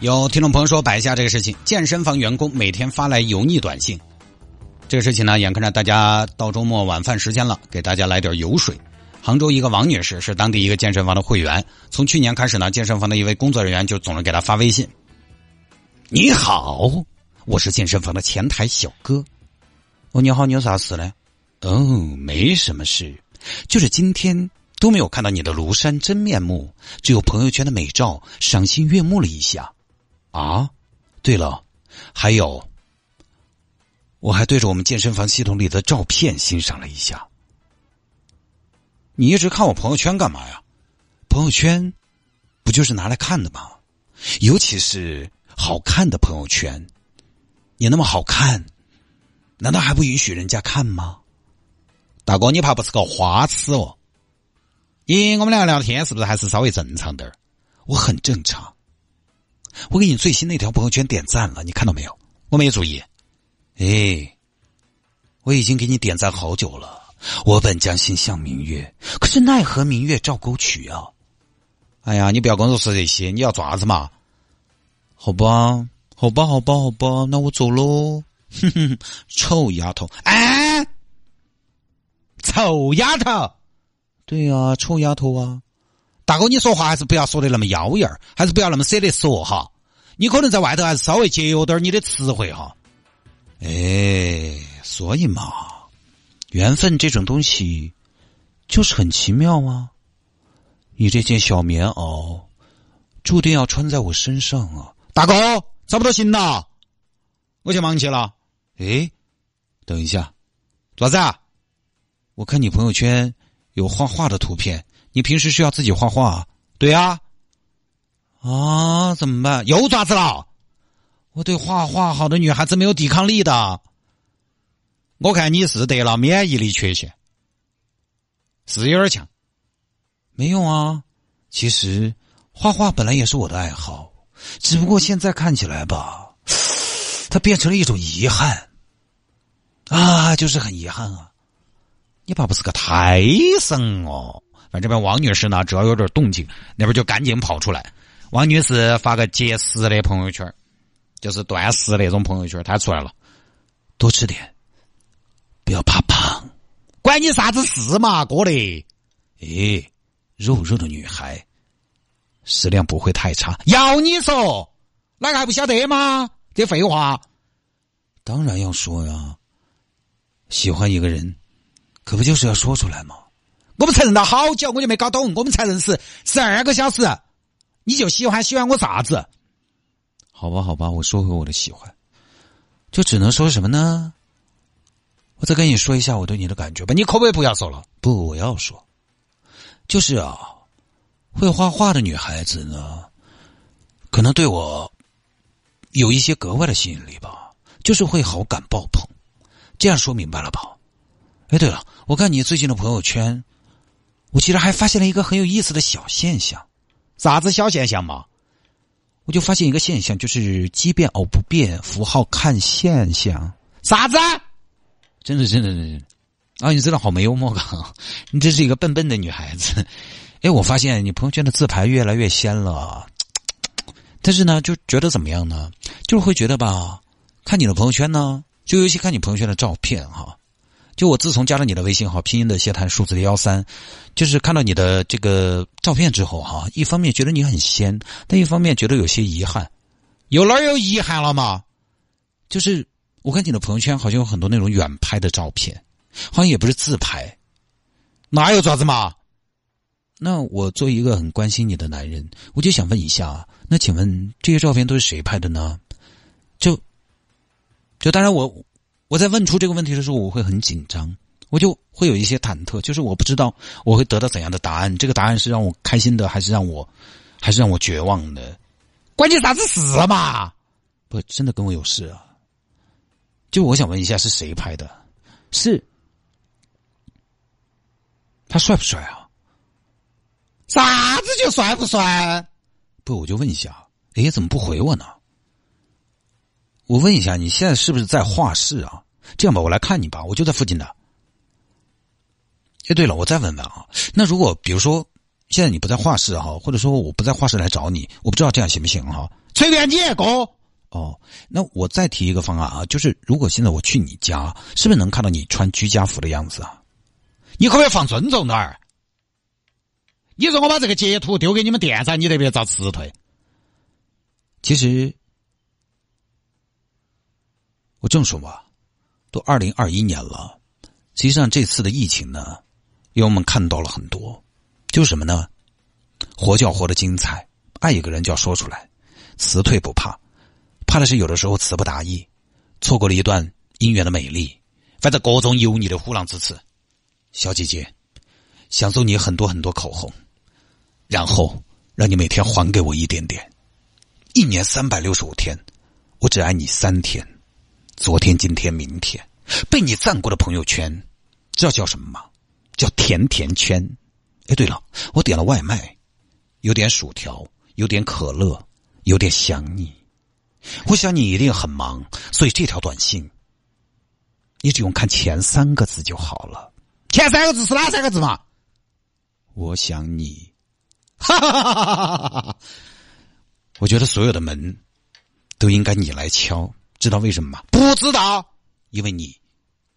有听众朋友说摆一下这个事情：健身房员工每天发来油腻短信。这个事情呢，眼看着大家到周末晚饭时间了，给大家来点油水。杭州一个王女士是当地一个健身房的会员，从去年开始呢，健身房的一位工作人员就总是给她发微信：“你好，我是健身房的前台小哥。哦，你好，你有啥事呢？哦，没什么事，就是今天。”都没有看到你的庐山真面目，只有朋友圈的美照，赏心悦目了一下。啊，对了，还有，我还对着我们健身房系统里的照片欣赏了一下。你一直看我朋友圈干嘛呀？朋友圈不就是拿来看的吗？尤其是好看的朋友圈，你那么好看，难道还不允许人家看吗？大哥，你怕不是个花痴哦？咦，我们两个聊天是不是还是稍微正常点儿？我很正常。我给你最新那条朋友圈点赞了，你看到没有？我没注意。哎，我已经给你点赞好久了。我本将心向明月，可是奈何明月照沟渠啊！哎呀，你不要跟我说这些，你要做啥子嘛？好吧，好吧，好吧，好吧，那我走喽。哼哼，臭丫头！哎，臭丫头！对呀，臭丫头啊！大哥，你说话还是不要说的那么妖艳儿，还是不要那么舍得说哈。你可能在外头还是稍微节约点你的词汇哈。哎，所以嘛，缘分这种东西就是很奇妙啊。你这件小棉袄注定要穿在我身上啊，大哥，差不多行了，我去忙去了。哎，等一下，做啥子？我看你朋友圈。有画画的图片，你平时需要自己画画？对呀，啊，怎么办？又爪子了？我对画画好的女孩子没有抵抗力的。我看你是得了免疫力缺陷，是有点强。没有啊，其实画画本来也是我的爱好，只不过现在看起来吧，它变成了一种遗憾。啊，就是很遗憾啊。你爸不是个太神哦！这边王女士呢，只要有点动静，那边就赶紧跑出来。王女士发个节食的朋友圈，就是断食那种朋友圈，她出来了。多吃点，不要怕胖，关你啥子事嘛，哥的！哎，肉肉的女孩，食量不会太差。要你说，哪个还不晓得吗？这废话，当然要说呀。喜欢一个人。可不就是要说出来吗？我们才认到好久，我就没搞懂。我们才认识十二个小时，你就喜欢喜欢我啥子？好吧，好吧，我说回我的喜欢，就只能说什么呢？我再跟你说一下我对你的感觉吧。你可不可以不要说了？不，我要说，就是啊，会画画的女孩子呢，可能对我有一些格外的吸引力吧，就是会好感爆棚。这样说明白了吧？哎，对了，我看你最近的朋友圈，我其实还发现了一个很有意思的小现象。啥子小现象嘛？我就发现一个现象，就是奇变偶不变，符号看现象。啥子？真的，真的，真的。啊，你真的好没幽默感！你这是一个笨笨的女孩子。哎，我发现你朋友圈的自拍越来越仙了。但是呢，就觉得怎么样呢？就是会觉得吧，看你的朋友圈呢，就尤其看你朋友圈的照片哈。就我自从加了你的微信号，拼音的谢谈，数字的幺三，就是看到你的这个照片之后哈，一方面觉得你很仙，但一方面觉得有些遗憾。有哪有遗憾了吗？就是我看你的朋友圈好像有很多那种远拍的照片，好像也不是自拍，哪有爪子嘛？那我作为一个很关心你的男人，我就想问一下，那请问这些照片都是谁拍的呢？就，就当然我。我在问出这个问题的时候，我会很紧张，我就会有一些忐忑，就是我不知道我会得到怎样的答案。这个答案是让我开心的，还是让我，还是让我绝望的？关你啥子事嘛？不，真的跟我有事啊！就我想问一下，是谁拍的？是他帅不帅啊？啥子就帅不帅？不，我就问一下，哎，怎么不回我呢？我问一下，你现在是不是在画室啊？这样吧，我来看你吧，我就在附近的。哎，对了，我再问问啊，那如果比如说现在你不在画室哈，或者说我不在画室来找你，我不知道这样行不行哈？随便你哥。哦，那我再提一个方案啊，就是如果现在我去你家，是不是能看到你穿居家服的样子啊？你可不可以放尊重点儿？你说我把这个截图丢给你们店长，你得别遭辞退。其实，我这么说吧，都二零二一年了，实际上这次的疫情呢，让我们看到了很多，就是什么呢？活就要活得精彩，爱一个人就要说出来，辞退不怕。怕的是有的时候词不达意，错过了一段姻缘的美丽，反正各种油腻的虎狼之词。小姐姐，想送你很多很多口红，然后让你每天还给我一点点。一年三百六十五天，我只爱你三天。昨天、今天、明天，被你赞过的朋友圈，知道叫什么吗？叫甜甜圈。哎，对了，我点了外卖，有点薯条，有点可乐，有点想你。我想你一定很忙，所以这条短信，你只用看前三个字就好了。前三个字是哪三个字嘛？我想你，哈哈哈哈哈哈！我觉得所有的门都应该你来敲，知道为什么吗？不知道，因为你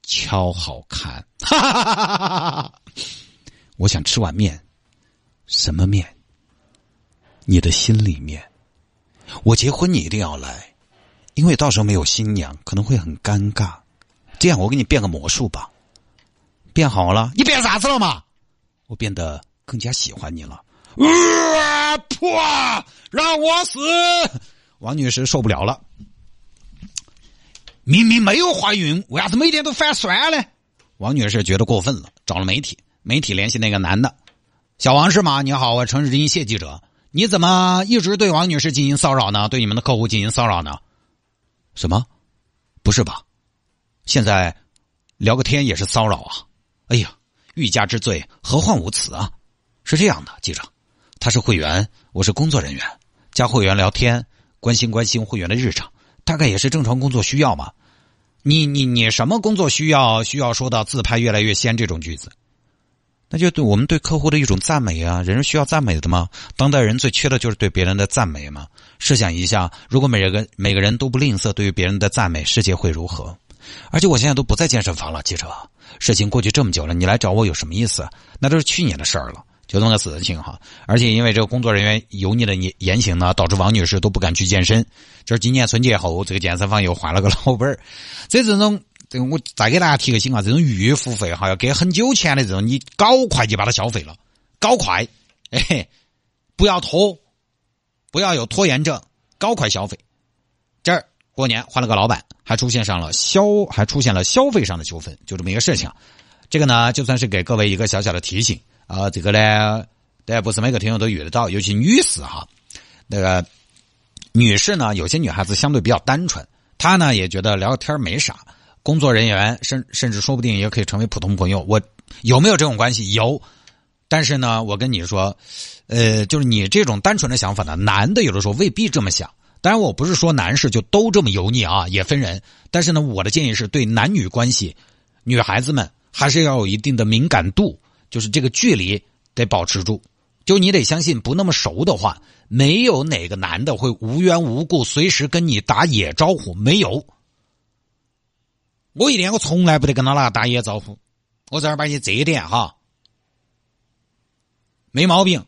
敲好看。哈哈哈哈哈哈！我想吃碗面，什么面？你的心里面。我结婚你一定要来，因为到时候没有新娘可能会很尴尬。这样我给你变个魔术吧，变好了，你变啥子了嘛？我变得更加喜欢你了。啊！破！让我死！王女士受不了了，明明没有怀孕，为啥子每天都反酸呢？王女士觉得过分了，找了媒体，媒体联系那个男的，小王是吗？你好，我是城市之音谢记者。你怎么一直对王女士进行骚扰呢？对你们的客户进行骚扰呢？什么？不是吧？现在聊个天也是骚扰啊！哎呀，欲加之罪，何患无辞啊？是这样的，记者，他是会员，我是工作人员，加会员聊天，关心关心会员的日常，大概也是正常工作需要嘛。你你你什么工作需要？需要说到自拍越来越仙这种句子？那就对我们对客户的一种赞美啊，人是需要赞美的吗？当代人最缺的就是对别人的赞美嘛。试想一下，如果每个每个人都不吝啬对于别人的赞美，世界会如何？而且我现在都不在健身房了，记者，事情过去这么久了，你来找我有什么意思？那都是去年的事儿了，就这么个事情哈。而且因为这个工作人员油腻的言言行呢，导致王女士都不敢去健身。就是今年春节后，这个健身房又换了个老板儿，这这种。这个我再给大家提个醒啊，这种预付费哈，要给很久钱的这种，你搞快就把它消费了，搞快，哎，不要拖，不要有拖延症，搞快消费。这儿过年换了个老板，还出现上了消，还出现了消费上的纠纷，就这么一个事情。这个呢，就算是给各位一个小小的提醒啊，这个呢，大家不是每个听众都遇得到，尤其女士哈，那个女士呢，有些女孩子相对比较单纯，她呢也觉得聊天没啥。工作人员甚甚至说不定也可以成为普通朋友。我有没有这种关系？有，但是呢，我跟你说，呃，就是你这种单纯的想法呢，男的有的时候未必这么想。当然，我不是说男士就都这么油腻啊，也分人。但是呢，我的建议是对男女关系，女孩子们还是要有一定的敏感度，就是这个距离得保持住。就你得相信，不那么熟的话，没有哪个男的会无缘无故随时跟你打野招呼，没有。我一天我从来不得跟他那打野招呼，我正儿把你这一点哈，没毛病。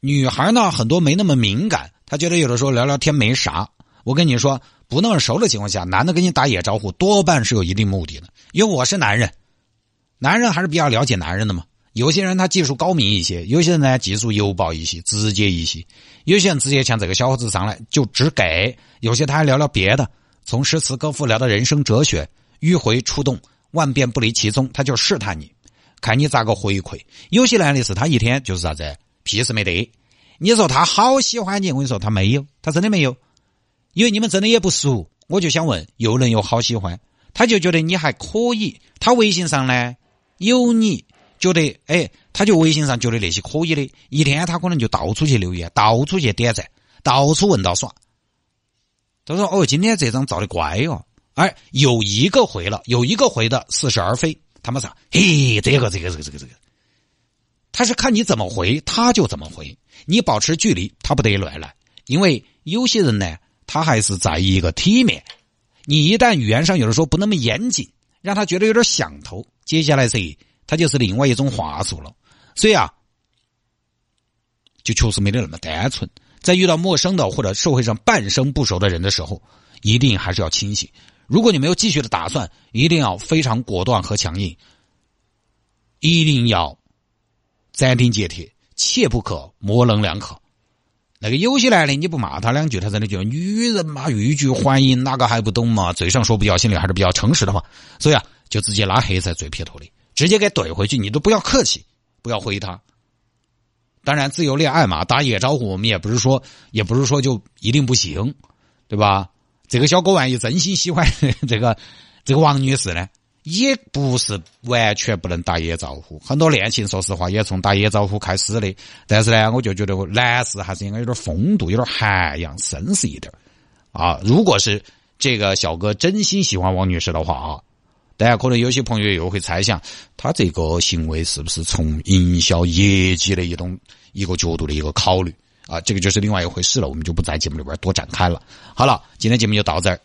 女孩呢，很多没那么敏感，她觉得有的时候聊聊天没啥。我跟你说，不那么熟的情况下，男的跟你打野招呼，多半是有一定目的的。因为我是男人，男人还是比较了解男人的嘛。有些人他技术高明一些，有些人呢技术油爆一些，直接一些。有些人直接像这个小伙子上来就只给，有些他还聊聊别的。从诗词歌赋聊到人生哲学，迂回出动，万变不离其宗。他就试探你，看你咋个回馈。有些男的是他一天就是啥子屁事没得。你说他好喜欢你，我跟你说他没有，他真的没有，因为你们真的也不熟。我就想问，又能有好喜欢？他就觉得你还可以，他微信上呢有你，觉得哎，他就微信上觉得那些可以的，一天他可能就到处去留言，到处去点赞，到处问到耍。他说：“哦，今天这张照的乖哦。”哎，有一个回了，有一个回的似是而非。他们说：“嘿，这个，这个，这个，这个，这个。”他是看你怎么回，他就怎么回。你保持距离，他不得乱来。因为有些人呢，他还是在意一个体面。你一旦语言上有的时候不那么严谨，让他觉得有点想头，接下来噻，他就是另外一种话术了。所以啊，就确实没得那么单纯。在遇到陌生的或者社会上半生不熟的人的时候，一定还是要清醒。如果你没有继续的打算，一定要非常果断和强硬，一定要。斩钉截铁，切不可模棱两可。那个有些男的，你不骂他两句，他真的就女人嘛，欲拒还迎，哪个还不懂嘛？嘴上说不要，心里还是比较诚实的嘛。所以啊，就直接拉黑在最撇脱的，直接给怼回去，你都不要客气，不要回他。当然，自由恋爱嘛，打野招呼，我们也不是说，也不是说就一定不行，对吧？这个小哥万一真心喜欢 这个这个王女士呢？也不是完全不能打野招呼，很多恋情说实话也从打野招呼开始的。但是呢，我就觉得男士还是应该有点风度，有点涵养，绅士一点啊。如果是这个小哥真心喜欢王女士的话啊，大家可能有些朋友又会猜想，他这个行为是不是从营销业绩的一种一个角度的一个考虑啊？这个就是另外一回事了，我们就不在节目里边多展开了。好了，今天节目就到这儿。